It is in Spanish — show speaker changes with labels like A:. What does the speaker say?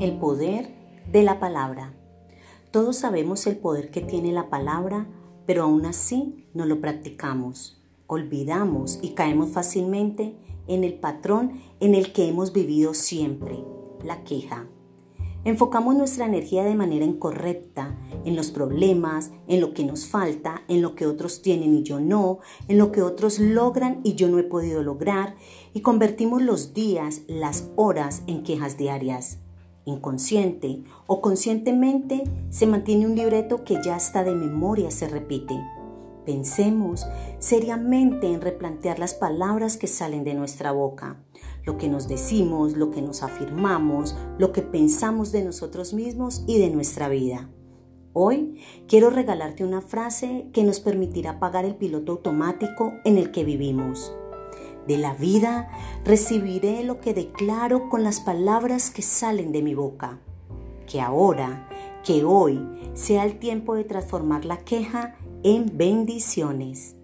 A: El poder de la palabra. Todos sabemos el poder que tiene la palabra, pero aún así no lo practicamos. Olvidamos y caemos fácilmente en el patrón en el que hemos vivido siempre, la queja. Enfocamos nuestra energía de manera incorrecta en los problemas, en lo que nos falta, en lo que otros tienen y yo no, en lo que otros logran y yo no he podido lograr, y convertimos los días, las horas en quejas diarias. Inconsciente o conscientemente se mantiene un libreto que ya está de memoria se repite. Pensemos seriamente en replantear las palabras que salen de nuestra boca, lo que nos decimos, lo que nos afirmamos, lo que pensamos de nosotros mismos y de nuestra vida. Hoy quiero regalarte una frase que nos permitirá pagar el piloto automático en el que vivimos. De la vida recibiré lo que declaro con las palabras que salen de mi boca. Que ahora, que hoy sea el tiempo de transformar la queja en bendiciones.